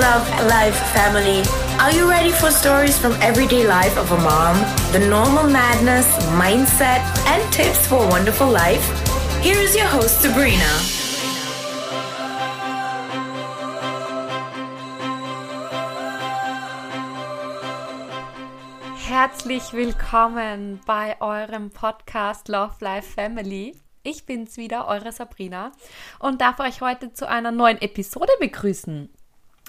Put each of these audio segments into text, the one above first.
Love Life family. Are you ready for stories from everyday life of a mom? The normal madness, mindset, and tips for a wonderful life? Here is your host, Sabrina. Herzlich willkommen bei eurem Podcast Love Life Family. Ich bin's wieder, eure Sabrina, und darf euch heute zu einer neuen Episode begrüßen.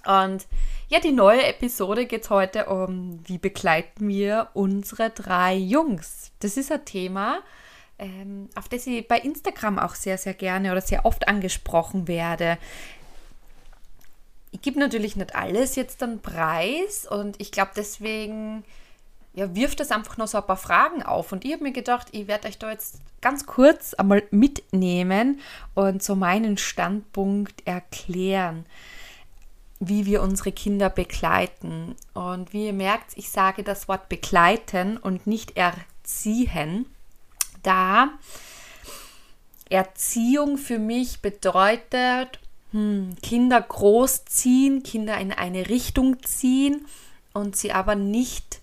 Und ja, die neue Episode geht heute um, wie begleiten wir unsere drei Jungs. Das ist ein Thema, ähm, auf das ich bei Instagram auch sehr, sehr gerne oder sehr oft angesprochen werde. Ich gebe natürlich nicht alles jetzt dann preis und ich glaube deswegen ja, wirft das einfach noch so ein paar Fragen auf. Und ich habe mir gedacht, ich werde euch da jetzt ganz kurz einmal mitnehmen und so meinen Standpunkt erklären, wie wir unsere Kinder begleiten. Und wie ihr merkt, ich sage das Wort begleiten und nicht erziehen, da Erziehung für mich bedeutet, hm, Kinder großziehen, Kinder in eine Richtung ziehen und sie aber nicht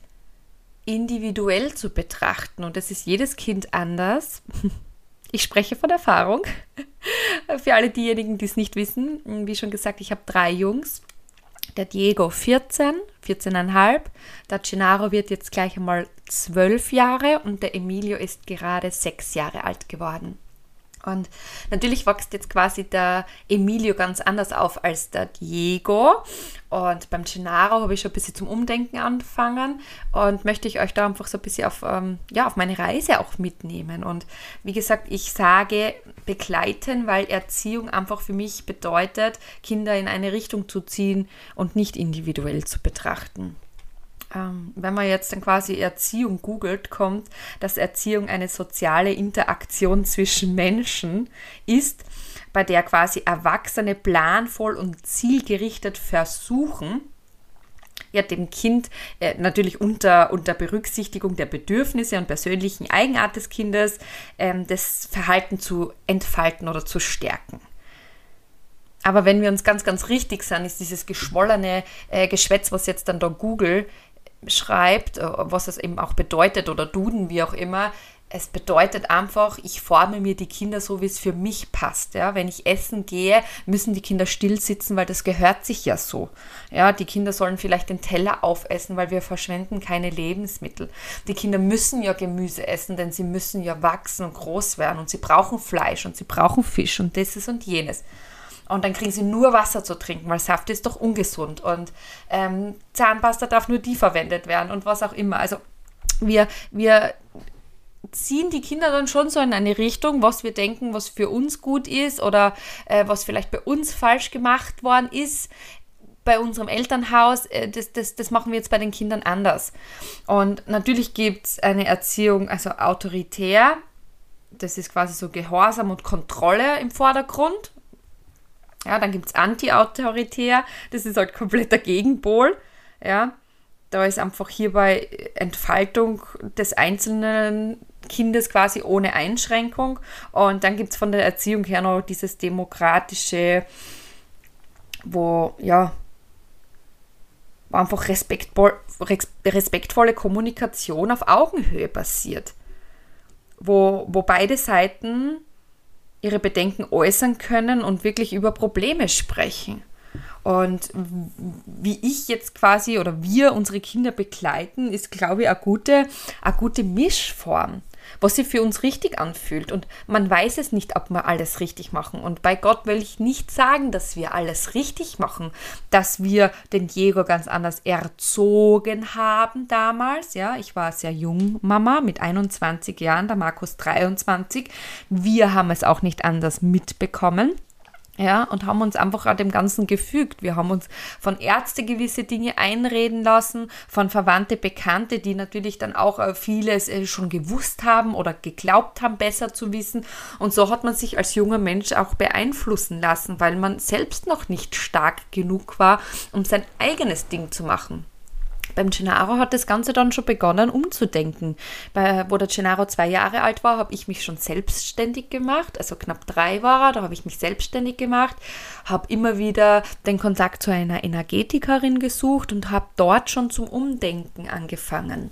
individuell zu betrachten. Und das ist jedes Kind anders. Ich spreche von Erfahrung. Für alle diejenigen, die es nicht wissen, wie schon gesagt, ich habe drei Jungs. Der Diego 14, 14,5. Der Gennaro wird jetzt gleich einmal 12 Jahre und der Emilio ist gerade sechs Jahre alt geworden. Und natürlich wächst jetzt quasi der Emilio ganz anders auf als der Diego. Und beim Gennaro habe ich schon ein bisschen zum Umdenken angefangen und möchte ich euch da einfach so ein bisschen auf, ähm, ja, auf meine Reise auch mitnehmen. Und wie gesagt, ich sage begleiten, weil Erziehung einfach für mich bedeutet, Kinder in eine Richtung zu ziehen und nicht individuell zu betrachten ähm, wenn man jetzt dann quasi Erziehung googelt, kommt, dass Erziehung eine soziale Interaktion zwischen Menschen ist, bei der quasi Erwachsene planvoll und zielgerichtet versuchen, ja, dem Kind äh, natürlich unter, unter Berücksichtigung der Bedürfnisse und persönlichen Eigenart des Kindes ähm, das Verhalten zu entfalten oder zu stärken. Aber wenn wir uns ganz, ganz richtig sind, ist dieses geschwollene äh, Geschwätz, was jetzt dann da Google schreibt, äh, was es eben auch bedeutet oder Duden, wie auch immer, es bedeutet einfach, ich forme mir die Kinder so, wie es für mich passt. Ja? Wenn ich essen gehe, müssen die Kinder still sitzen, weil das gehört sich ja so. Ja? Die Kinder sollen vielleicht den Teller aufessen, weil wir verschwenden keine Lebensmittel. Die Kinder müssen ja Gemüse essen, denn sie müssen ja wachsen und groß werden und sie brauchen Fleisch und sie brauchen Fisch und dieses und jenes. Und dann kriegen sie nur Wasser zu trinken, weil Saft ist doch ungesund. Und ähm, Zahnpasta darf nur die verwendet werden und was auch immer. Also wir, wir ziehen die Kinder dann schon so in eine Richtung, was wir denken, was für uns gut ist oder äh, was vielleicht bei uns falsch gemacht worden ist bei unserem Elternhaus, äh, das, das, das machen wir jetzt bei den Kindern anders. Und natürlich gibt es eine Erziehung, also autoritär, das ist quasi so Gehorsam und Kontrolle im Vordergrund. Ja, dann gibt es anti-autoritär, das ist halt komplett der Gegenpol. Ja, da ist einfach hierbei Entfaltung des einzelnen Kindes quasi ohne Einschränkung. Und dann gibt es von der Erziehung her noch dieses demokratische, wo ja, einfach respektvoll, respektvolle Kommunikation auf Augenhöhe passiert. Wo, wo beide Seiten ihre Bedenken äußern können und wirklich über Probleme sprechen. Und wie ich jetzt quasi oder wir unsere Kinder begleiten, ist, glaube ich, eine gute, eine gute Mischform was sich für uns richtig anfühlt. Und man weiß es nicht, ob wir alles richtig machen. Und bei Gott will ich nicht sagen, dass wir alles richtig machen, dass wir den Diego ganz anders erzogen haben damals. Ja, ich war sehr jung, Mama, mit 21 Jahren, der Markus 23. Wir haben es auch nicht anders mitbekommen. Ja, und haben uns einfach dem Ganzen gefügt. Wir haben uns von Ärzte gewisse Dinge einreden lassen, von Verwandte, Bekannte, die natürlich dann auch äh, vieles äh, schon gewusst haben oder geglaubt haben, besser zu wissen. Und so hat man sich als junger Mensch auch beeinflussen lassen, weil man selbst noch nicht stark genug war, um sein eigenes Ding zu machen. Beim Gennaro hat das Ganze dann schon begonnen umzudenken. Bei, wo der Gennaro zwei Jahre alt war, habe ich mich schon selbstständig gemacht. Also knapp drei war er, da habe ich mich selbstständig gemacht, habe immer wieder den Kontakt zu einer Energetikerin gesucht und habe dort schon zum Umdenken angefangen.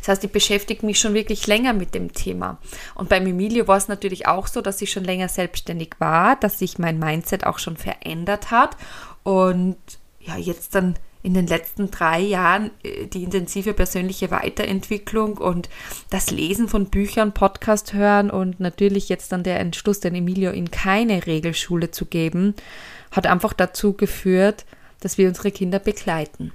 Das heißt, ich beschäftige mich schon wirklich länger mit dem Thema. Und beim Emilio war es natürlich auch so, dass ich schon länger selbstständig war, dass sich mein Mindset auch schon verändert hat und ja, jetzt dann in den letzten drei Jahren äh, die intensive persönliche Weiterentwicklung und das Lesen von Büchern, Podcast hören und natürlich jetzt dann der Entschluss, den Emilio in keine Regelschule zu geben, hat einfach dazu geführt, dass wir unsere Kinder begleiten.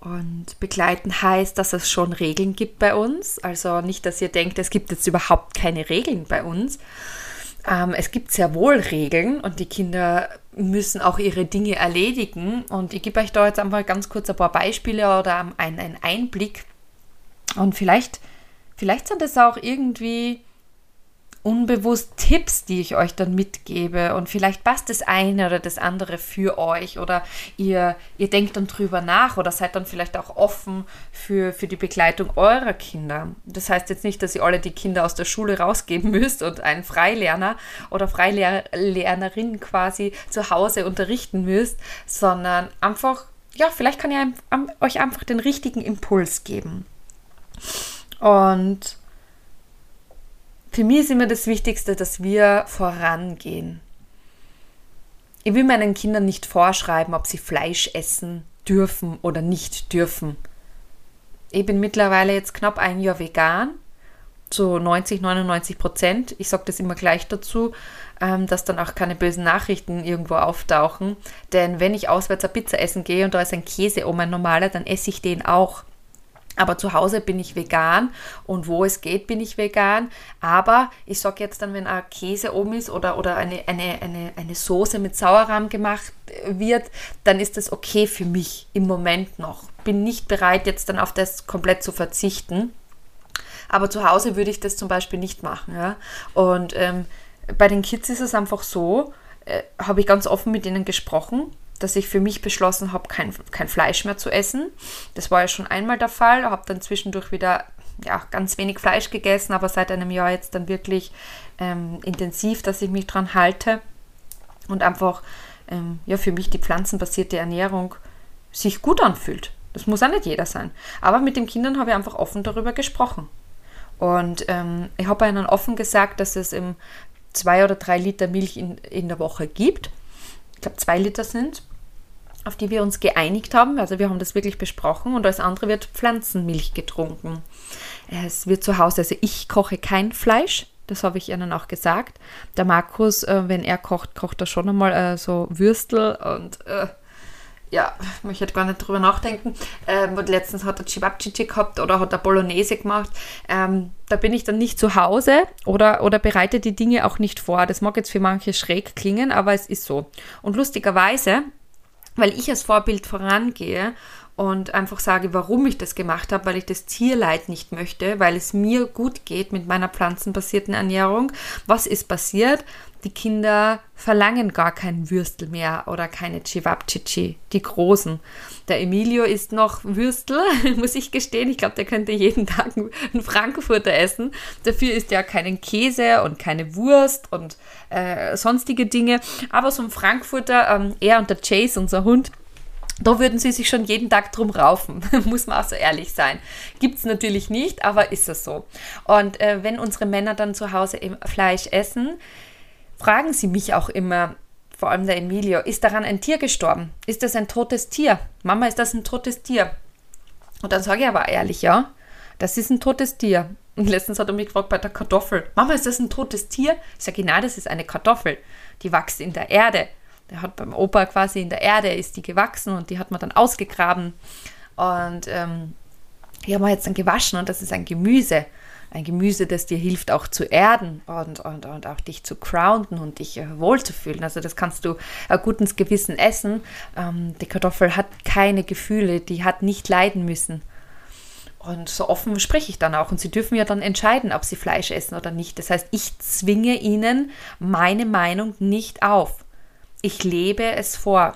Und begleiten heißt, dass es schon Regeln gibt bei uns. Also nicht, dass ihr denkt, es gibt jetzt überhaupt keine Regeln bei uns. Ähm, es gibt sehr wohl Regeln und die Kinder müssen auch ihre Dinge erledigen. Und ich gebe euch da jetzt einfach ganz kurz ein paar Beispiele oder einen Einblick. Und vielleicht, vielleicht sind es auch irgendwie unbewusst Tipps, die ich euch dann mitgebe und vielleicht passt das eine oder das andere für euch oder ihr, ihr denkt dann drüber nach oder seid dann vielleicht auch offen für, für die Begleitung eurer Kinder. Das heißt jetzt nicht, dass ihr alle die Kinder aus der Schule rausgeben müsst und einen Freilerner oder Freilernerin quasi zu Hause unterrichten müsst, sondern einfach, ja, vielleicht kann ich euch einfach den richtigen Impuls geben. Und für mich ist immer das Wichtigste, dass wir vorangehen. Ich will meinen Kindern nicht vorschreiben, ob sie Fleisch essen dürfen oder nicht dürfen. Ich bin mittlerweile jetzt knapp ein Jahr vegan, zu 90, 99 Prozent. Ich sage das immer gleich dazu, ähm, dass dann auch keine bösen Nachrichten irgendwo auftauchen. Denn wenn ich auswärts eine Pizza essen gehe und da ist ein Käse um ein normaler, dann esse ich den auch. Aber zu Hause bin ich vegan und wo es geht, bin ich vegan. Aber ich sage jetzt dann, wenn ein Käse oben ist oder, oder eine, eine, eine, eine Soße mit Sauerrahm gemacht wird, dann ist das okay für mich im Moment noch. Bin nicht bereit, jetzt dann auf das komplett zu verzichten. Aber zu Hause würde ich das zum Beispiel nicht machen. Ja? Und ähm, bei den Kids ist es einfach so, äh, habe ich ganz offen mit ihnen gesprochen dass ich für mich beschlossen habe, kein, kein Fleisch mehr zu essen. Das war ja schon einmal der Fall, habe dann zwischendurch wieder ja, ganz wenig Fleisch gegessen, aber seit einem Jahr jetzt dann wirklich ähm, intensiv, dass ich mich dran halte und einfach ähm, ja, für mich die pflanzenbasierte Ernährung sich gut anfühlt. Das muss auch nicht jeder sein. Aber mit den Kindern habe ich einfach offen darüber gesprochen. Und ähm, ich habe ihnen offen gesagt, dass es im zwei oder drei Liter Milch in, in der Woche gibt. Ich glaube, zwei Liter sind auf die wir uns geeinigt haben. Also wir haben das wirklich besprochen und als andere wird Pflanzenmilch getrunken. Es wird zu Hause, also ich koche kein Fleisch, das habe ich ihnen auch gesagt. Der Markus, äh, wenn er kocht, kocht er schon einmal äh, so Würstel und äh, ja, ich möchte gar nicht drüber nachdenken. Ähm, letztens hat er Chibabchichi gehabt oder hat er Bolognese gemacht. Ähm, da bin ich dann nicht zu Hause oder, oder bereite die Dinge auch nicht vor. Das mag jetzt für manche schräg klingen, aber es ist so. Und lustigerweise weil ich als Vorbild vorangehe und einfach sage, warum ich das gemacht habe, weil ich das Tierleid nicht möchte, weil es mir gut geht mit meiner pflanzenbasierten Ernährung. Was ist passiert? Die Kinder verlangen gar kein Würstel mehr oder keine Chivapchichi, die großen. Der Emilio isst noch Würstel, muss ich gestehen. Ich glaube, der könnte jeden Tag einen Frankfurter essen. Dafür isst er keinen Käse und keine Wurst und äh, sonstige Dinge. Aber so ein Frankfurter, ähm, er und der Chase, unser Hund, da würden sie sich schon jeden Tag drum raufen, muss man auch so ehrlich sein. Gibt es natürlich nicht, aber ist es so. Und äh, wenn unsere Männer dann zu Hause Fleisch essen, fragen sie mich auch immer, vor allem der Emilio, ist daran ein Tier gestorben? Ist das ein totes Tier? Mama, ist das ein totes Tier? Und dann sage ich aber ehrlich, ja, das ist ein totes Tier. Und letztens hat er mich gefragt bei der Kartoffel, Mama, ist das ein totes Tier? Ich sage, nein, das ist eine Kartoffel. Die wächst in der Erde. Der hat beim Opa quasi in der Erde, ist die gewachsen und die hat man dann ausgegraben. Und ähm, die haben wir jetzt dann gewaschen und das ist ein Gemüse ein Gemüse, das dir hilft, auch zu erden und, und, und auch dich zu grounden und dich äh, wohlzufühlen. Also das kannst du äh, gut ins Gewissen essen. Ähm, die Kartoffel hat keine Gefühle, die hat nicht leiden müssen. Und so offen spreche ich dann auch. Und sie dürfen ja dann entscheiden, ob sie Fleisch essen oder nicht. Das heißt, ich zwinge ihnen meine Meinung nicht auf. Ich lebe es vor.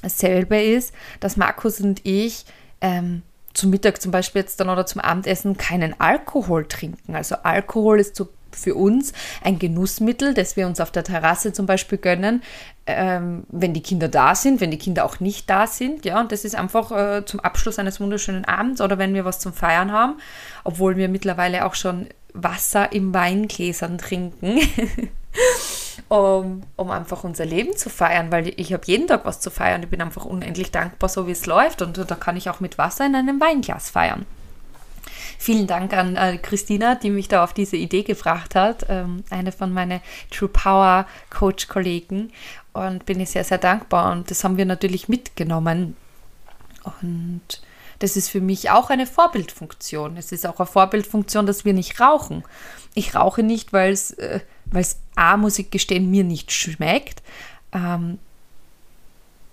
Dasselbe ist, dass Markus und ich ähm, zum Mittag zum Beispiel jetzt dann oder zum Abendessen keinen Alkohol trinken. Also Alkohol ist so für uns ein Genussmittel, das wir uns auf der Terrasse zum Beispiel gönnen, ähm, wenn die Kinder da sind, wenn die Kinder auch nicht da sind. Ja, und das ist einfach äh, zum Abschluss eines wunderschönen Abends oder wenn wir was zum Feiern haben, obwohl wir mittlerweile auch schon Wasser im Weingläsern trinken. um, um einfach unser Leben zu feiern, weil ich habe jeden Tag was zu feiern. Ich bin einfach unendlich dankbar, so wie es läuft. Und da kann ich auch mit Wasser in einem Weinglas feiern. Vielen Dank an äh, Christina, die mich da auf diese Idee gebracht hat, ähm, eine von meinen True Power Coach Kollegen und bin ich sehr, sehr dankbar. Und das haben wir natürlich mitgenommen. Und das ist für mich auch eine Vorbildfunktion. Es ist auch eine Vorbildfunktion, dass wir nicht rauchen. Ich rauche nicht, weil es äh, A, muss ich gestehen, mir nicht schmeckt. Ähm,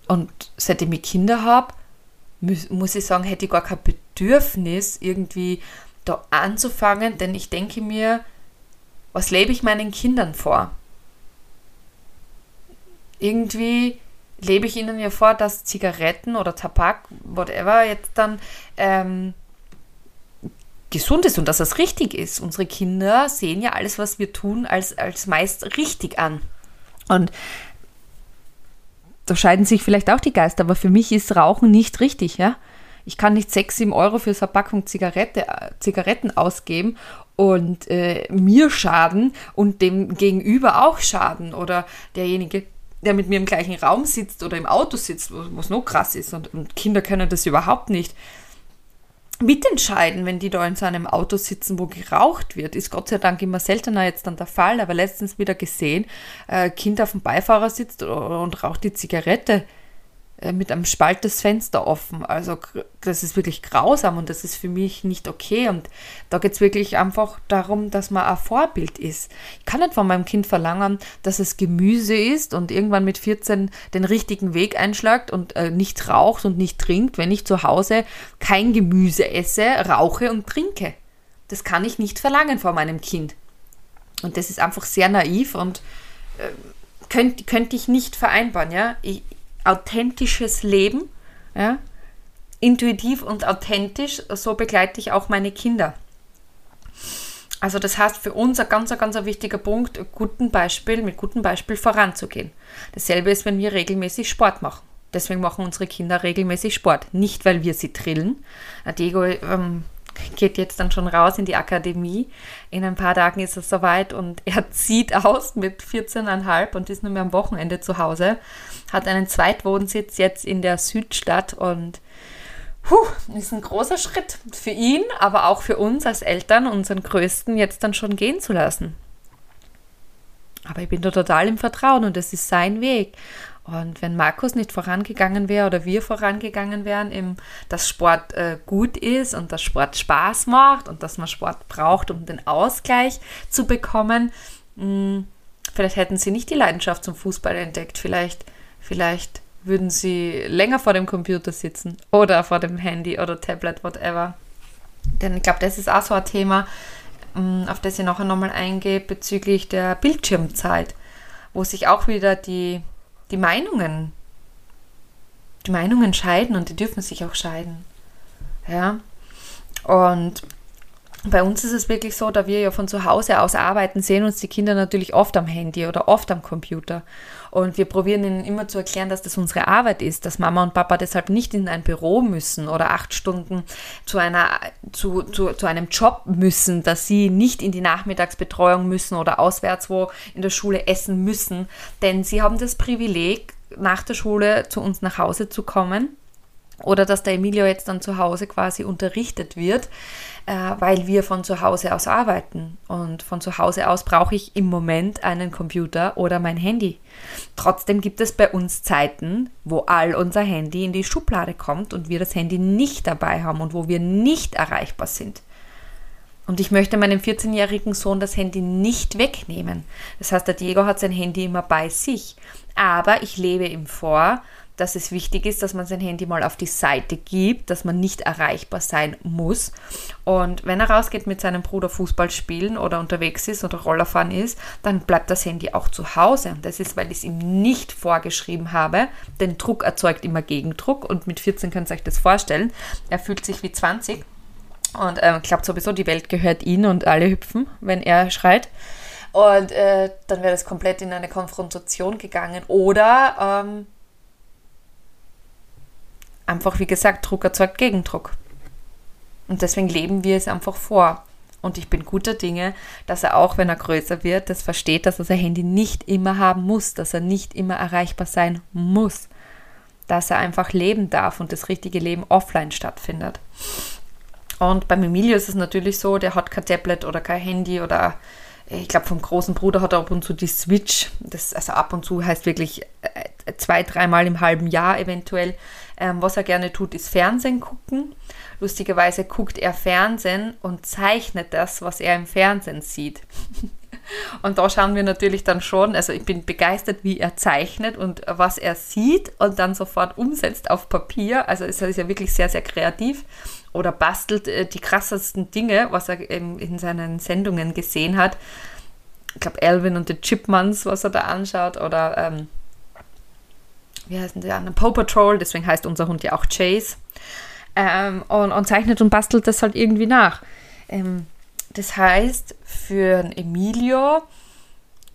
und seitdem ich Kinder habe, muss ich sagen, hätte ich gar kein Bedürfnis, irgendwie da anzufangen, denn ich denke mir, was lebe ich meinen Kindern vor? Irgendwie lebe ich ihnen ja vor, dass Zigaretten oder Tabak, whatever, jetzt dann ähm, gesund ist und dass das richtig ist. Unsere Kinder sehen ja alles, was wir tun, als, als meist richtig an. Und da scheiden sich vielleicht auch die Geister, aber für mich ist Rauchen nicht richtig, ja. Ich kann nicht 6, 7 Euro für eine Packung Zigarette, Zigaretten ausgeben und äh, mir schaden und dem Gegenüber auch schaden oder derjenige, der mit mir im gleichen Raum sitzt oder im Auto sitzt, was noch krass ist und, und Kinder können das überhaupt nicht mitentscheiden, wenn die da in so einem Auto sitzen, wo geraucht wird. Ist Gott sei Dank immer seltener jetzt dann der Fall, aber letztens wieder gesehen, äh, Kind auf dem Beifahrer sitzt und raucht die Zigarette. Äh, mit einem Spalt das Fenster offen. Also das ist wirklich grausam und das ist für mich nicht okay. Und da geht es wirklich einfach darum, dass man ein Vorbild ist. Ich kann nicht von meinem Kind verlangen, dass es Gemüse isst und irgendwann mit 14 den richtigen Weg einschlagt und äh, nicht raucht und nicht trinkt, wenn ich zu Hause kein Gemüse esse, rauche und trinke. Das kann ich nicht verlangen von meinem Kind. Und das ist einfach sehr naiv und äh, könnte könnt ich nicht vereinbaren. Ja? Ich, authentisches Leben, ja, intuitiv und authentisch, so begleite ich auch meine Kinder. Also das heißt für uns ein ganz, ganz wichtiger Punkt, guten Beispiel, mit gutem Beispiel voranzugehen. Dasselbe ist, wenn wir regelmäßig Sport machen. Deswegen machen unsere Kinder regelmäßig Sport. Nicht, weil wir sie drillen. Diego ähm, geht jetzt dann schon raus in die Akademie. In ein paar Tagen ist er soweit und er zieht aus mit 14,5 und ist nur mehr am Wochenende zu Hause. Hat einen Zweitwohnsitz jetzt in der Südstadt und puh, ist ein großer Schritt für ihn, aber auch für uns als Eltern, unseren Größten, jetzt dann schon gehen zu lassen. Aber ich bin da total im Vertrauen und es ist sein Weg. Und wenn Markus nicht vorangegangen wäre oder wir vorangegangen wären, im, dass Sport äh, gut ist und dass Sport Spaß macht und dass man Sport braucht, um den Ausgleich zu bekommen, mh, hm, vielleicht hätten sie nicht die Leidenschaft zum Fußball entdeckt. Vielleicht, vielleicht würden sie länger vor dem Computer sitzen oder vor dem Handy oder Tablet, whatever. Denn ich glaube, das ist auch so ein Thema, hm, auf das ich nachher nochmal eingehe, bezüglich der Bildschirmzeit, wo sich auch wieder die die Meinungen, die Meinungen scheiden und die dürfen sich auch scheiden. Ja. Und bei uns ist es wirklich so, da wir ja von zu Hause aus arbeiten, sehen uns die Kinder natürlich oft am Handy oder oft am Computer. Und wir probieren ihnen immer zu erklären, dass das unsere Arbeit ist, dass Mama und Papa deshalb nicht in ein Büro müssen oder acht Stunden zu, einer, zu, zu, zu einem Job müssen, dass sie nicht in die Nachmittagsbetreuung müssen oder auswärts wo in der Schule essen müssen. Denn sie haben das Privileg, nach der Schule zu uns nach Hause zu kommen oder dass der Emilio jetzt dann zu Hause quasi unterrichtet wird, weil wir von zu Hause aus arbeiten. Und von zu Hause aus brauche ich im Moment einen Computer oder mein Handy. Trotzdem gibt es bei uns Zeiten, wo all unser Handy in die Schublade kommt und wir das Handy nicht dabei haben und wo wir nicht erreichbar sind. Und ich möchte meinem 14-jährigen Sohn das Handy nicht wegnehmen. Das heißt, der Diego hat sein Handy immer bei sich. Aber ich lebe ihm vor, dass es wichtig ist, dass man sein Handy mal auf die Seite gibt, dass man nicht erreichbar sein muss. Und wenn er rausgeht mit seinem Bruder Fußball spielen oder unterwegs ist oder Rollerfahren ist, dann bleibt das Handy auch zu Hause. Das ist, weil ich es ihm nicht vorgeschrieben habe. Denn Druck erzeugt immer Gegendruck und mit 14 könnt ihr euch das vorstellen. Er fühlt sich wie 20 und ähm, glaubt sowieso, die Welt gehört ihm und alle hüpfen, wenn er schreit. Und äh, dann wäre das komplett in eine Konfrontation gegangen. Oder ähm, einfach, wie gesagt, Druck erzeugt Gegendruck. Und deswegen leben wir es einfach vor. Und ich bin guter Dinge, dass er auch, wenn er größer wird, das versteht, dass er sein Handy nicht immer haben muss, dass er nicht immer erreichbar sein muss, dass er einfach leben darf und das richtige Leben offline stattfindet. Und beim Emilio ist es natürlich so, der hat kein Tablet oder kein Handy oder ich glaube, vom großen Bruder hat er ab und zu die Switch. Das, also ab und zu heißt wirklich äh, zwei, dreimal im halben Jahr eventuell. Ähm, was er gerne tut, ist Fernsehen gucken. Lustigerweise guckt er Fernsehen und zeichnet das, was er im Fernsehen sieht. Und da schauen wir natürlich dann schon, also ich bin begeistert, wie er zeichnet und was er sieht und dann sofort umsetzt auf Papier. Also ist ja wirklich sehr, sehr kreativ oder bastelt äh, die krassesten Dinge, was er in, in seinen Sendungen gesehen hat. Ich glaube, Alvin und die Chipmunks, was er da anschaut, oder ähm, wie heißen die anderen? Paw Patrol, deswegen heißt unser Hund ja auch Chase. Ähm, und, und, zeichnet und bastelt das halt irgendwie nach. Ähm, das heißt, für Emilio,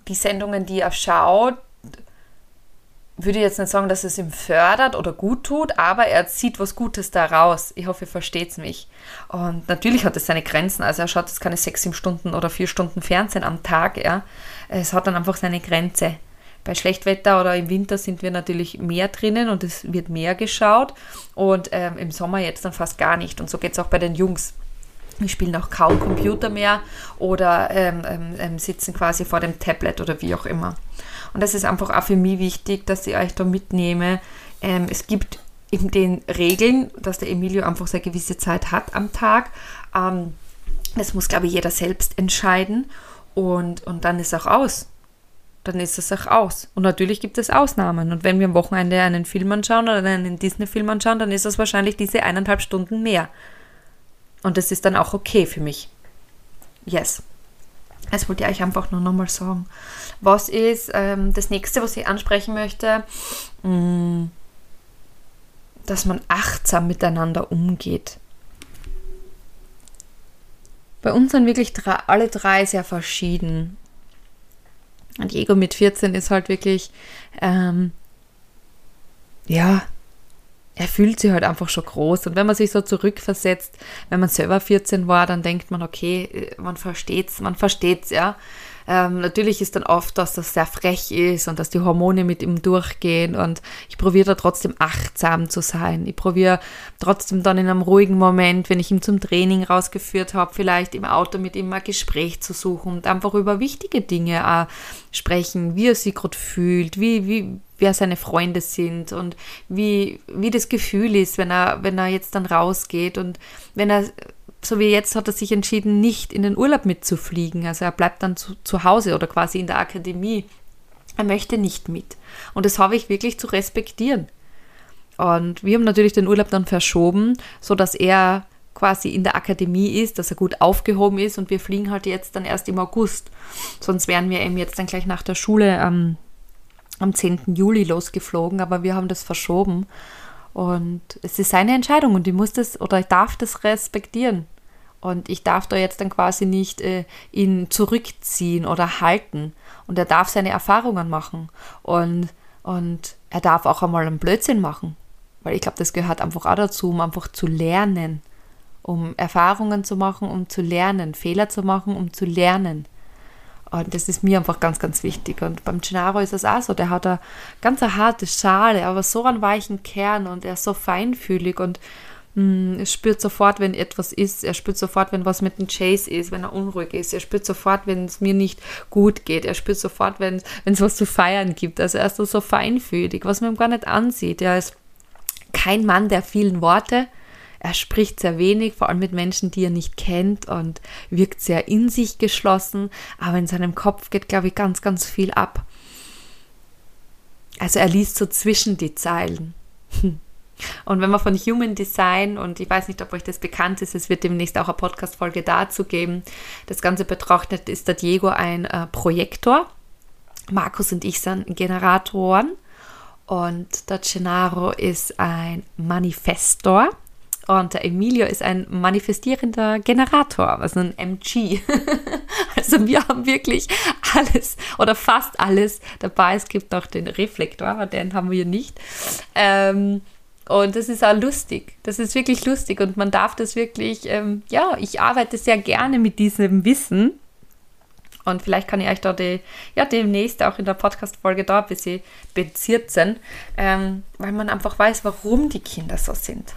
die Sendungen, die er schaut, würde jetzt nicht sagen, dass es ihm fördert oder gut tut, aber er zieht was Gutes daraus. Ich hoffe, ihr versteht mich. Und natürlich hat es seine Grenzen. Also er schaut jetzt keine sechs, sieben Stunden oder vier Stunden Fernsehen am Tag. Ja. Es hat dann einfach seine Grenze. Bei Schlechtwetter oder im Winter sind wir natürlich mehr drinnen und es wird mehr geschaut. Und ähm, im Sommer jetzt dann fast gar nicht. Und so geht es auch bei den Jungs. Wir spielen auch kaum Computer mehr oder ähm, ähm, ähm sitzen quasi vor dem Tablet oder wie auch immer. Und das ist einfach auch für mich wichtig, dass ich euch da mitnehme. Ähm, es gibt in den Regeln, dass der Emilio einfach seine gewisse Zeit hat am Tag. Ähm, das muss, glaube ich, jeder selbst entscheiden. Und, und dann ist auch aus. Dann ist es auch aus. Und natürlich gibt es Ausnahmen. Und wenn wir am Wochenende einen Film anschauen oder einen Disney-Film anschauen, dann ist das wahrscheinlich diese eineinhalb Stunden mehr. Und das ist dann auch okay für mich. Yes. Das wollte ich euch einfach nur nochmal sagen. Was ist ähm, das nächste, was ich ansprechen möchte? Mm, dass man achtsam miteinander umgeht. Bei uns sind wirklich drei, alle drei sehr verschieden. Und Diego mit 14 ist halt wirklich, ähm, ja, er fühlt sich halt einfach schon groß. Und wenn man sich so zurückversetzt, wenn man selber 14 war, dann denkt man, okay, man versteht's, man versteht's, ja. Ähm, natürlich ist dann oft, dass das sehr frech ist und dass die Hormone mit ihm durchgehen und ich probiere da trotzdem achtsam zu sein. Ich probiere trotzdem dann in einem ruhigen Moment, wenn ich ihn zum Training rausgeführt habe, vielleicht im Auto mit ihm ein Gespräch zu suchen und einfach über wichtige Dinge äh, sprechen, wie er sich gerade fühlt, wie, wie, wer seine Freunde sind und wie, wie das Gefühl ist, wenn er, wenn er jetzt dann rausgeht und wenn er so wie jetzt hat er sich entschieden, nicht in den Urlaub mitzufliegen. Also er bleibt dann zu, zu Hause oder quasi in der Akademie. Er möchte nicht mit. Und das habe ich wirklich zu respektieren. Und wir haben natürlich den Urlaub dann verschoben, sodass er quasi in der Akademie ist, dass er gut aufgehoben ist und wir fliegen halt jetzt dann erst im August. Sonst wären wir eben jetzt dann gleich nach der Schule ähm, am 10. Juli losgeflogen, aber wir haben das verschoben. Und es ist seine Entscheidung und ich muss das oder ich darf das respektieren. Und ich darf da jetzt dann quasi nicht äh, ihn zurückziehen oder halten. Und er darf seine Erfahrungen machen. Und, und er darf auch einmal einen Blödsinn machen. Weil ich glaube, das gehört einfach auch dazu, um einfach zu lernen. Um Erfahrungen zu machen, um zu lernen. Fehler zu machen, um zu lernen. Und das ist mir einfach ganz, ganz wichtig. Und beim Gennaro ist es auch so. Der hat eine ganz eine harte Schale, aber so einen weichen Kern und er ist so feinfühlig und er spürt sofort, wenn etwas ist. Er spürt sofort, wenn was mit dem Chase ist, wenn er unruhig ist. Er spürt sofort, wenn es mir nicht gut geht. Er spürt sofort, wenn es was zu feiern gibt. Also er ist so feinfühlig, was man ihm gar nicht ansieht. Er ist kein Mann der vielen Worte. Er spricht sehr wenig, vor allem mit Menschen, die er nicht kennt und wirkt sehr in sich geschlossen. Aber in seinem Kopf geht, glaube ich, ganz, ganz viel ab Also er liest so zwischen die Zeilen. Und wenn man von Human Design, und ich weiß nicht, ob euch das bekannt ist, es wird demnächst auch eine Podcast-Folge dazu geben, das Ganze betrachtet, ist der Diego ein äh, Projektor. Markus und ich sind Generatoren. Und der Gennaro ist ein Manifestor. Und der Emilio ist ein manifestierender Generator, also ein MG. also wir haben wirklich alles oder fast alles dabei. Es gibt noch den Reflektor, aber den haben wir nicht. Ähm, und das ist auch lustig. Das ist wirklich lustig und man darf das wirklich, ähm, ja, ich arbeite sehr gerne mit diesem Wissen. Und vielleicht kann ich euch da die, ja, demnächst auch in der Podcast-Folge da ein bisschen beziert sein, ähm, weil man einfach weiß, warum die Kinder so sind.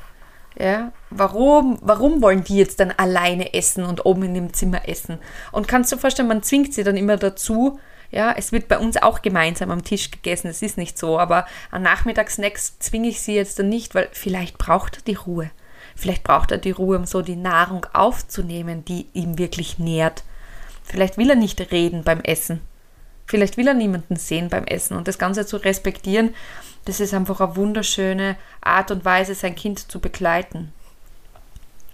Ja, warum, warum wollen die jetzt dann alleine essen und oben in dem Zimmer essen? Und kannst du dir vorstellen, man zwingt sie dann immer dazu. Ja, es wird bei uns auch gemeinsam am Tisch gegessen, es ist nicht so, aber an Nachmittagssnacks zwinge ich sie jetzt dann nicht, weil vielleicht braucht er die Ruhe. Vielleicht braucht er die Ruhe, um so die Nahrung aufzunehmen, die ihm wirklich nährt. Vielleicht will er nicht reden beim Essen. Vielleicht will er niemanden sehen beim Essen und das Ganze zu respektieren das ist einfach eine wunderschöne Art und Weise, sein Kind zu begleiten.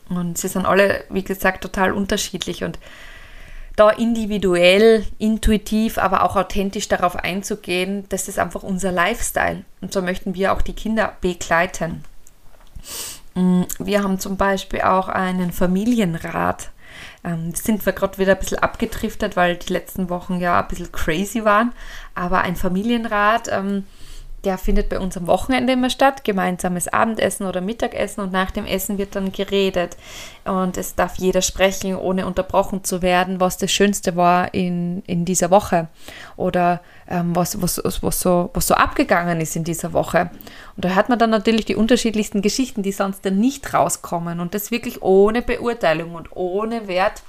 Und sie sind alle, wie gesagt, total unterschiedlich und da individuell, intuitiv, aber auch authentisch darauf einzugehen, das ist einfach unser Lifestyle. Und so möchten wir auch die Kinder begleiten. Mm, wir haben zum Beispiel auch einen Familienrat. Ähm, sind wir gerade wieder ein bisschen abgedriftet, weil die letzten Wochen ja ein bisschen crazy waren. Aber ein Familienrat, ähm, der findet bei uns am Wochenende immer statt. Gemeinsames Abendessen oder Mittagessen und nach dem Essen wird dann geredet. Und es darf jeder sprechen, ohne unterbrochen zu werden, was das Schönste war in, in dieser Woche oder ähm, was, was, was, so, was so abgegangen ist in dieser Woche. Und da hört man dann natürlich die unterschiedlichsten Geschichten, die sonst dann nicht rauskommen. Und das wirklich ohne Beurteilung und ohne Wert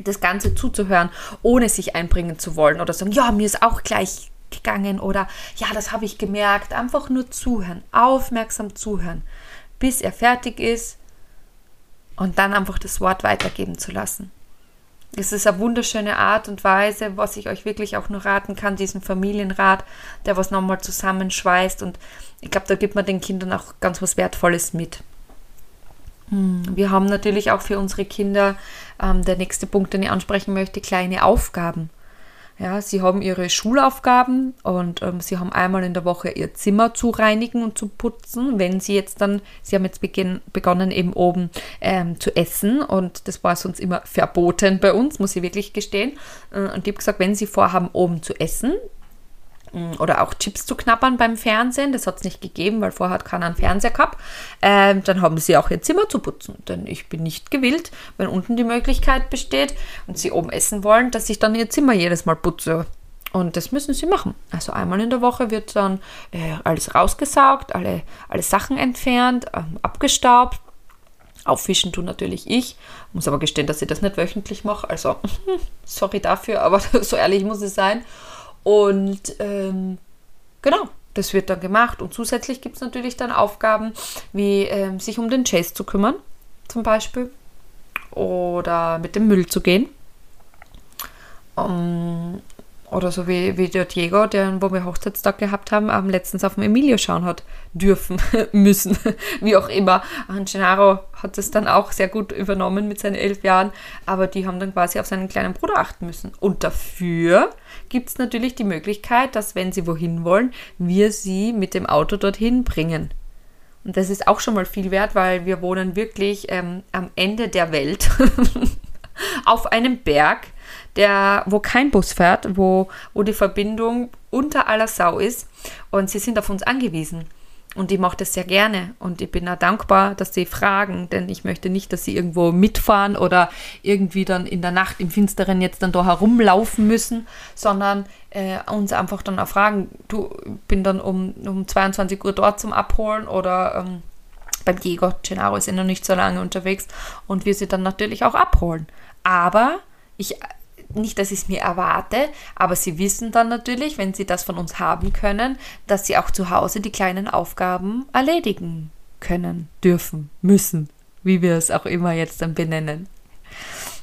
das Ganze zuzuhören, ohne sich einbringen zu wollen oder sagen, ja, mir ist auch gleich gegangen oder ja, das habe ich gemerkt. Einfach nur zuhören, aufmerksam zuhören, bis er fertig ist und dann einfach das Wort weitergeben zu lassen. Es ist eine wunderschöne Art und Weise, was ich euch wirklich auch nur raten kann, diesen Familienrat, der was nochmal zusammenschweißt. Und ich glaube, da gibt man den Kindern auch ganz was Wertvolles mit. Hm, wir haben natürlich auch für unsere Kinder, ähm, der nächste Punkt, den ich ansprechen möchte, kleine Aufgaben. Ja, sie haben ihre Schulaufgaben und ähm, sie haben einmal in der Woche ihr Zimmer zu reinigen und zu putzen. Wenn sie jetzt dann, sie haben jetzt beginn, begonnen eben oben ähm, zu essen und das war sonst immer verboten bei uns, muss ich wirklich gestehen. Äh, und ich habe gesagt, wenn sie vorhaben, oben zu essen, oder auch Chips zu knabbern beim Fernsehen. Das hat es nicht gegeben, weil vorher hat keiner einen Fernseher gehabt. Ähm, dann haben sie auch ihr Zimmer zu putzen. Denn ich bin nicht gewillt, wenn unten die Möglichkeit besteht und sie oben essen wollen, dass ich dann ihr Zimmer jedes Mal putze. Und das müssen sie machen. Also einmal in der Woche wird dann äh, alles rausgesaugt, alle, alle Sachen entfernt, ähm, abgestaubt. Auffischen tue natürlich ich. Muss aber gestehen, dass ich das nicht wöchentlich mache. Also, sorry dafür, aber so ehrlich muss es sein. Und ähm, genau, das wird dann gemacht. Und zusätzlich gibt es natürlich dann Aufgaben, wie ähm, sich um den Chase zu kümmern, zum Beispiel. Oder mit dem Müll zu gehen. Um, oder so wie, wie der Diego, der, wo wir Hochzeitstag gehabt haben, ähm, letztens auf dem Emilio schauen hat dürfen, müssen, wie auch immer. Gennaro hat es dann auch sehr gut übernommen mit seinen elf Jahren, aber die haben dann quasi auf seinen kleinen Bruder achten müssen. Und dafür gibt es natürlich die Möglichkeit, dass wenn sie wohin wollen, wir sie mit dem Auto dorthin bringen. Und das ist auch schon mal viel wert, weil wir wohnen wirklich ähm, am Ende der Welt auf einem Berg der, wo kein Bus fährt, wo, wo die Verbindung unter aller Sau ist und sie sind auf uns angewiesen. Und ich mache das sehr gerne und ich bin auch dankbar, dass sie fragen, denn ich möchte nicht, dass sie irgendwo mitfahren oder irgendwie dann in der Nacht im Finsteren jetzt dann da herumlaufen müssen, sondern äh, uns einfach dann auch fragen, du bin dann um, um 22 Uhr dort zum Abholen oder ähm, beim Diego Gennaro ist ja noch nicht so lange unterwegs und wir sie dann natürlich auch abholen. Aber ich nicht, dass ich es mir erwarte, aber sie wissen dann natürlich, wenn sie das von uns haben können, dass sie auch zu Hause die kleinen Aufgaben erledigen können, dürfen, müssen, wie wir es auch immer jetzt dann benennen.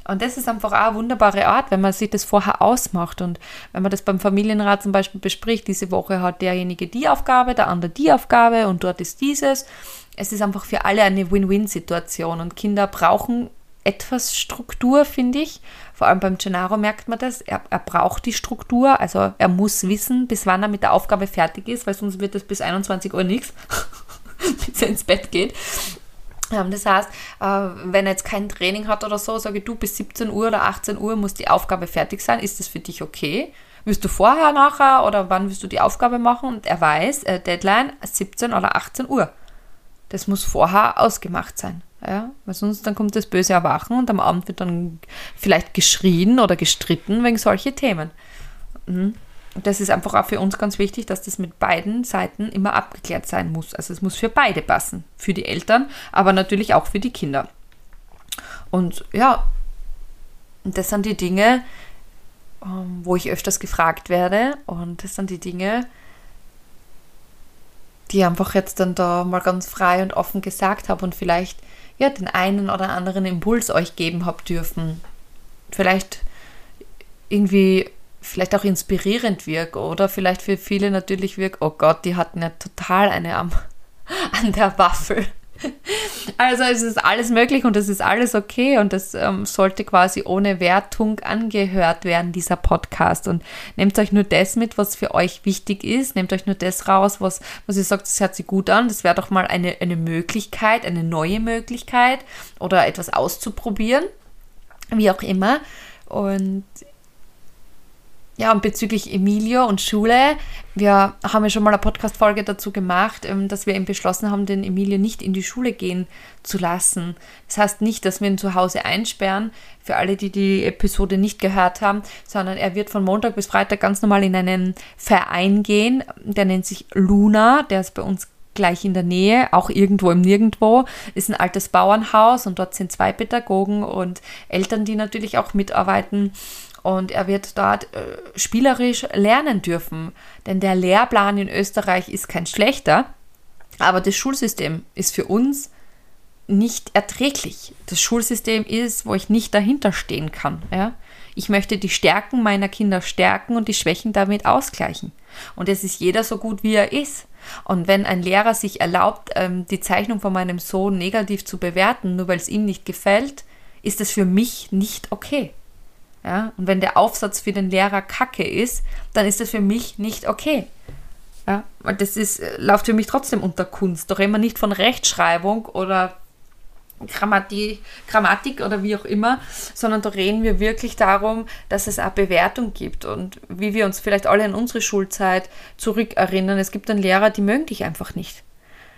Und das ist einfach auch eine wunderbare Art, wenn man sich das vorher ausmacht und wenn man das beim Familienrat zum Beispiel bespricht, diese Woche hat derjenige die Aufgabe, der andere die Aufgabe und dort ist dieses. Es ist einfach für alle eine Win-Win-Situation und Kinder brauchen etwas Struktur, finde ich. Vor allem beim Gennaro merkt man das. Er, er, braucht die Struktur, also er muss wissen, bis wann er mit der Aufgabe fertig ist, weil sonst wird das bis 21 Uhr nichts, bis er ins Bett geht. Ähm, das heißt, äh, wenn er jetzt kein Training hat oder so, sage ich, du bis 17 Uhr oder 18 Uhr muss die Aufgabe fertig sein. Ist das für dich okay? Willst du vorher, nachher oder wann willst du die Aufgabe machen? Und er weiß, äh, Deadline 17 oder 18 Uhr. Das muss vorher ausgemacht sein. Ja, weil sonst dann kommt das böse Erwachen und am Abend wird dann vielleicht geschrien oder gestritten wegen solche Themen. Mhm. Und das ist einfach auch für uns ganz wichtig, dass das mit beiden Seiten immer abgeklärt sein muss. Also es muss für beide passen. Für die Eltern, aber natürlich auch für die Kinder. Und ja, das sind die Dinge, ähm, wo ich öfters gefragt werde. Und das sind die Dinge, die ich einfach jetzt dann da mal ganz frei und offen gesagt habe und vielleicht ja den einen oder anderen Impuls euch geben habt dürfen. Vielleicht irgendwie vielleicht auch inspirierend wirke oder vielleicht für viele natürlich wirkt, oh Gott, die hatten ja total eine am, an der Waffel. Also es ist alles möglich und es ist alles okay und es ähm, sollte quasi ohne Wertung angehört werden, dieser Podcast. Und nehmt euch nur das mit, was für euch wichtig ist. Nehmt euch nur das raus, was, was ihr sagt, das hört sich gut an. Das wäre doch mal eine, eine Möglichkeit, eine neue Möglichkeit oder etwas auszuprobieren. Wie auch immer. Und ja, und bezüglich Emilio und Schule, wir haben ja schon mal eine Podcast-Folge dazu gemacht, ähm, dass wir eben beschlossen haben, den Emilio nicht in die Schule gehen zu lassen. Das heißt nicht, dass wir ihn zu Hause einsperren, für alle, die die Episode nicht gehört haben, sondern er wird von Montag bis Freitag ganz normal in einen Verein gehen, der nennt sich Luna, der ist bei uns gleich in der Nähe, auch irgendwo im Nirgendwo, ist ein altes Bauernhaus und dort sind zwei Pädagogen und Eltern, die natürlich auch mitarbeiten. Und er wird dort äh, spielerisch lernen dürfen. Denn der Lehrplan in Österreich ist kein schlechter, aber das Schulsystem ist für uns nicht erträglich. Das Schulsystem ist, wo ich nicht dahinter stehen kann. Ja? Ich möchte die Stärken meiner Kinder stärken und die Schwächen damit ausgleichen. Und es ist jeder so gut, wie er ist. Und wenn ein Lehrer sich erlaubt, ähm, die Zeichnung von meinem Sohn negativ zu bewerten, nur weil es ihm nicht gefällt, ist es für mich nicht okay. Ja? Und wenn der Aufsatz für den Lehrer kacke ist, dann ist das für mich nicht okay. Ja? Weil das ist, äh, läuft für mich trotzdem unter Kunst. Doch immer nicht von Rechtschreibung oder Grammatik, Grammatik oder wie auch immer, sondern da reden wir wirklich darum, dass es eine Bewertung gibt und wie wir uns vielleicht alle an unsere Schulzeit zurückerinnern. Es gibt dann Lehrer, die mögen dich einfach nicht.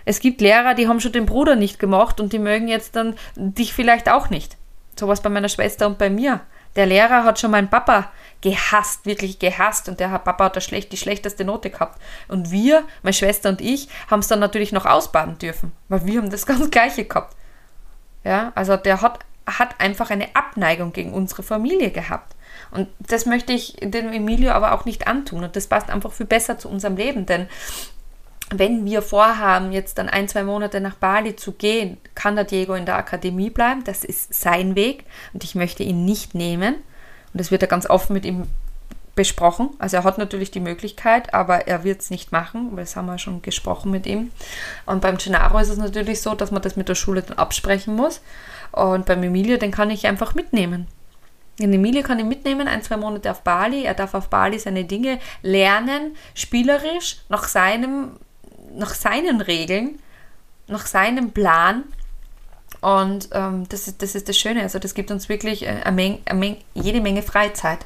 Es gibt Lehrer, die haben schon den Bruder nicht gemacht und die mögen jetzt dann dich vielleicht auch nicht. Sowas bei meiner Schwester und bei mir. Der Lehrer hat schon meinen Papa gehasst, wirklich gehasst. Und der Papa hat schlecht, die schlechteste Note gehabt. Und wir, meine Schwester und ich, haben es dann natürlich noch ausbaden dürfen, weil wir haben das ganz Gleiche gehabt. Ja, also der hat, hat einfach eine Abneigung gegen unsere Familie gehabt. Und das möchte ich dem Emilio aber auch nicht antun. Und das passt einfach viel besser zu unserem Leben, denn wenn wir vorhaben, jetzt dann ein, zwei Monate nach Bali zu gehen, kann der Diego in der Akademie bleiben. Das ist sein Weg und ich möchte ihn nicht nehmen. Und das wird er ganz offen mit ihm besprochen. Also er hat natürlich die Möglichkeit, aber er wird es nicht machen, weil das haben wir schon gesprochen mit ihm. Und beim Gennaro ist es natürlich so, dass man das mit der Schule dann absprechen muss. Und beim Emilio, den kann ich einfach mitnehmen. Den Emilio kann ich mitnehmen, ein, zwei Monate auf Bali. Er darf auf Bali seine Dinge lernen, spielerisch, nach seinem nach seinen Regeln, nach seinem Plan. Und ähm, das, ist, das ist das Schöne. Also das gibt uns wirklich äh, eine Menge, eine Menge, jede Menge Freizeit.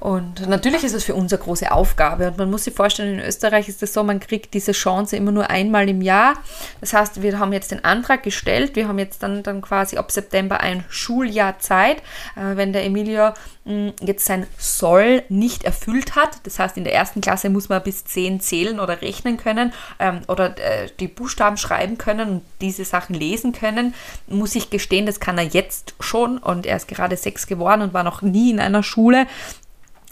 Und natürlich ist es für uns eine große Aufgabe. Und man muss sich vorstellen, in Österreich ist es so, man kriegt diese Chance immer nur einmal im Jahr. Das heißt, wir haben jetzt den Antrag gestellt. Wir haben jetzt dann, dann quasi ab September ein Schuljahr Zeit. Äh, wenn der Emilio mh, jetzt sein Soll nicht erfüllt hat, das heißt, in der ersten Klasse muss man bis zehn zählen oder rechnen können ähm, oder äh, die Buchstaben schreiben können und diese Sachen lesen können, muss ich gestehen, das kann er jetzt schon. Und er ist gerade sechs geworden und war noch nie in einer Schule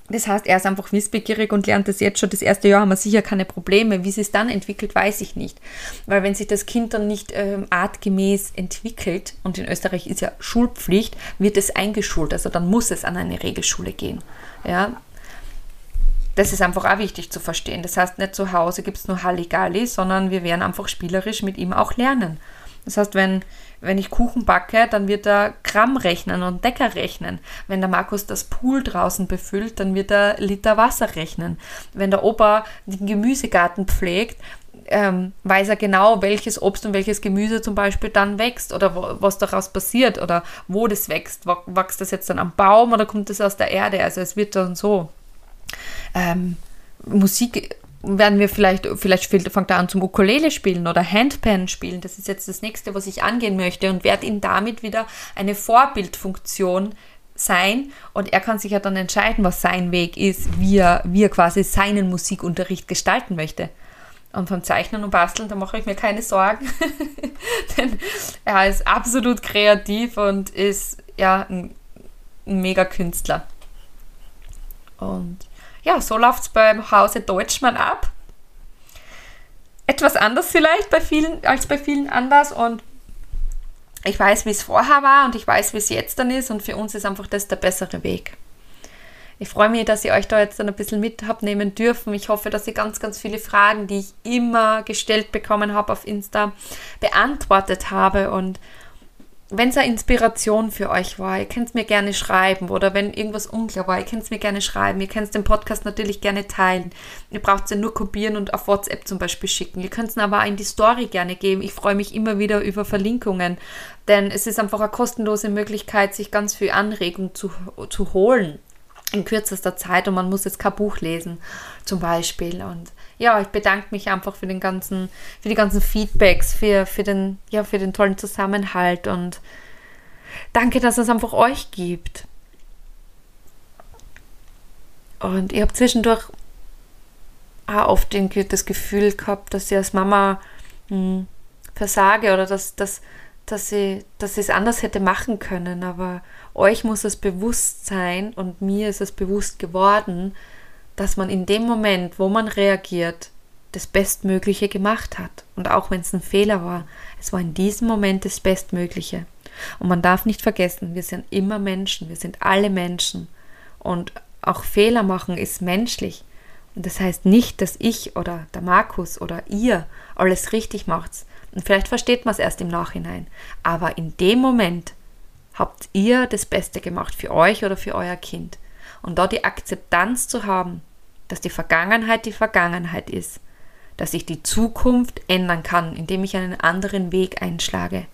Das heißt, er ist einfach wissbegierig und lernt das jetzt schon. Das erste Jahr haben wir sicher keine Probleme. Wie es dann entwickelt, weiß ich nicht. Weil wenn sich das Kind dann nicht ähm, artgemäß entwickelt, und in Österreich ist ja Schulpflicht, wird es eingeschult. Also dann muss es an eine Regelschule gehen. Ja, das ist einfach auch wichtig zu verstehen. Das heißt, nicht zu Hause gibt es nur Halligalli, sondern wir werden einfach spielerisch mit ihm auch lernen. Das heißt, wenn, wenn ich Kuchen backe, dann wird er Gramm rechnen und Decker rechnen. Wenn der Markus das Pool draußen befüllt, dann wird er Liter Wasser rechnen. Wenn der Opa den Gemüsegarten pflegt, ähm, weiß er genau, welches Obst und welches Gemüse zum Beispiel dann wächst oder wo, was daraus passiert oder wo das wächst. Wächst das jetzt dann am Baum oder kommt das aus der Erde? Also es wird dann so. Ähm, Musik werden wir vielleicht, vielleicht fängt er an zum Ukulele spielen oder Handpan spielen. Das ist jetzt das nächste, was ich angehen möchte und werde ihm damit wieder eine Vorbildfunktion sein und er kann sich ja dann entscheiden, was sein Weg ist, wie er, wie er quasi seinen Musikunterricht gestalten möchte. Und vom Zeichnen und Basteln, da mache ich mir keine Sorgen, denn er ist absolut kreativ und ist ja ein, ein mega Künstler. Und ja, so läuft es beim Hause Deutschmann ab. Etwas anders vielleicht bei vielen als bei vielen anders und ich weiß, wie es vorher war und ich weiß, wie es jetzt dann ist und für uns ist einfach das der bessere Weg. Ich freue mich, dass ihr euch da jetzt dann ein bisschen mit habt nehmen dürfen. Ich hoffe, dass ihr ganz, ganz viele Fragen, die ich immer gestellt bekommen habe auf Insta, beantwortet habe und wenn es eine Inspiration für euch war, ihr könnt es mir gerne schreiben oder wenn irgendwas unklar war, ihr könnt es mir gerne schreiben. Ihr könnt den Podcast natürlich gerne teilen. Ihr braucht es ja nur kopieren und auf WhatsApp zum Beispiel schicken. Ihr könnt es aber auch in die Story gerne geben. Ich freue mich immer wieder über Verlinkungen, denn es ist einfach eine kostenlose Möglichkeit, sich ganz viel Anregung zu, zu holen in kürzester Zeit und man muss jetzt kein Buch lesen zum Beispiel und ja, ich bedanke mich einfach für den ganzen, für die ganzen Feedbacks, für, für, den, ja, für den tollen Zusammenhalt und danke, dass es einfach euch gibt. Und ich habe zwischendurch auch oft das Gefühl gehabt, dass ich als Mama hm, versage oder dass, dass, dass ich es anders hätte machen können. Aber euch muss es bewusst sein und mir ist es bewusst geworden, dass man in dem Moment, wo man reagiert, das Bestmögliche gemacht hat. Und auch wenn es ein Fehler war, es war in diesem Moment das Bestmögliche. Und man darf nicht vergessen, wir sind immer Menschen, wir sind alle Menschen. Und auch Fehler machen ist menschlich. Und das heißt nicht, dass ich oder der Markus oder ihr alles richtig macht. Und vielleicht versteht man es erst im Nachhinein. Aber in dem Moment habt ihr das Beste gemacht für euch oder für euer Kind. Und da die Akzeptanz zu haben, dass die Vergangenheit die Vergangenheit ist, dass ich die Zukunft ändern kann, indem ich einen anderen Weg einschlage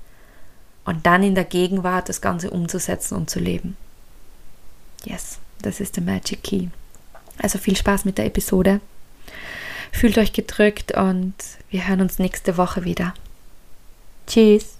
und dann in der Gegenwart das Ganze umzusetzen und zu leben. Yes, das ist der Magic Key. Also viel Spaß mit der Episode. Fühlt euch gedrückt und wir hören uns nächste Woche wieder. Tschüss.